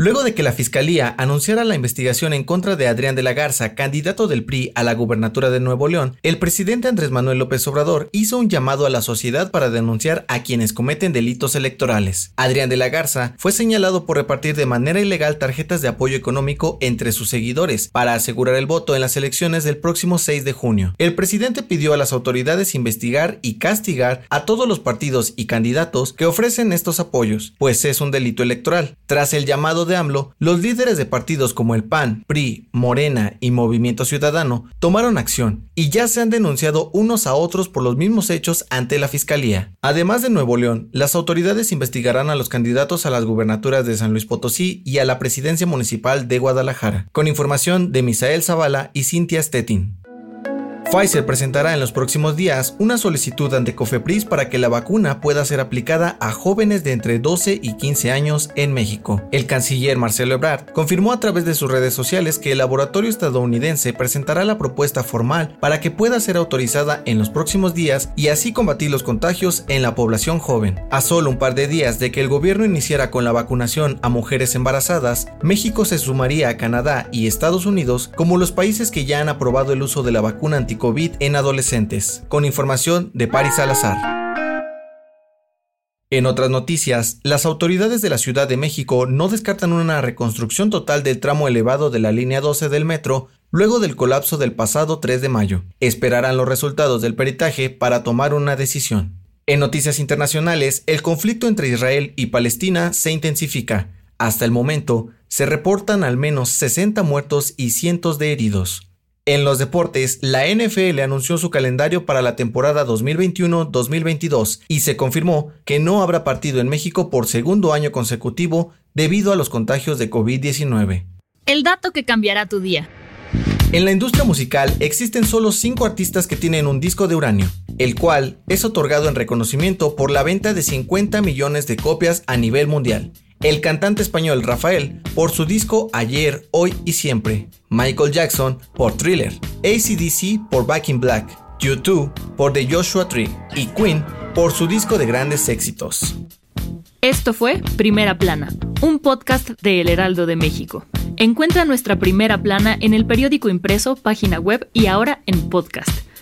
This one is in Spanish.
Luego de que la Fiscalía anunciara la investigación en contra de Adrián de la Garza, candidato del PRI a la gubernatura de Nuevo León, el presidente Andrés Manuel López Obrador hizo un llamado a la sociedad para denunciar a quienes cometen delitos electorales. Adrián de la Garza fue señalado por repartir de manera ilegal tarjetas de apoyo económico entre sus seguidores para asegurar el voto en las elecciones del próximo 6 de junio. El presidente pidió a las autoridades investigar y castigar a todos los partidos y candidatos que ofrecen estos apoyos, pues es un delito electoral. Tras el llamado de AMLO, los líderes de partidos como el PAN, PRI, Morena y Movimiento Ciudadano tomaron acción y ya se han denunciado unos a otros por los mismos hechos ante la Fiscalía. Además de Nuevo León, las autoridades investigarán a los candidatos a las gubernaturas de San Luis Potosí y a la presidencia municipal de Guadalajara, con información de Misael Zavala y Cintia Stettin. Pfizer presentará en los próximos días una solicitud ante Cofepris para que la vacuna pueda ser aplicada a jóvenes de entre 12 y 15 años en México. El canciller Marcelo Ebrard confirmó a través de sus redes sociales que el laboratorio estadounidense presentará la propuesta formal para que pueda ser autorizada en los próximos días y así combatir los contagios en la población joven. A solo un par de días de que el gobierno iniciara con la vacunación a mujeres embarazadas, México se sumaría a Canadá y Estados Unidos como los países que ya han aprobado el uso de la vacuna anti COVID en adolescentes, con información de Paris Salazar. En otras noticias, las autoridades de la Ciudad de México no descartan una reconstrucción total del tramo elevado de la línea 12 del metro luego del colapso del pasado 3 de mayo. Esperarán los resultados del peritaje para tomar una decisión. En noticias internacionales, el conflicto entre Israel y Palestina se intensifica. Hasta el momento, se reportan al menos 60 muertos y cientos de heridos. En los deportes, la NFL anunció su calendario para la temporada 2021-2022 y se confirmó que no habrá partido en México por segundo año consecutivo debido a los contagios de COVID-19. El dato que cambiará tu día. En la industria musical existen solo 5 artistas que tienen un disco de uranio, el cual es otorgado en reconocimiento por la venta de 50 millones de copias a nivel mundial el cantante español Rafael por su disco Ayer, Hoy y Siempre, Michael Jackson por Thriller, ACDC por Back in Black, U2 por The Joshua Tree y Queen por su disco de grandes éxitos. Esto fue Primera Plana, un podcast de El Heraldo de México. Encuentra nuestra primera plana en el periódico impreso, página web y ahora en podcast.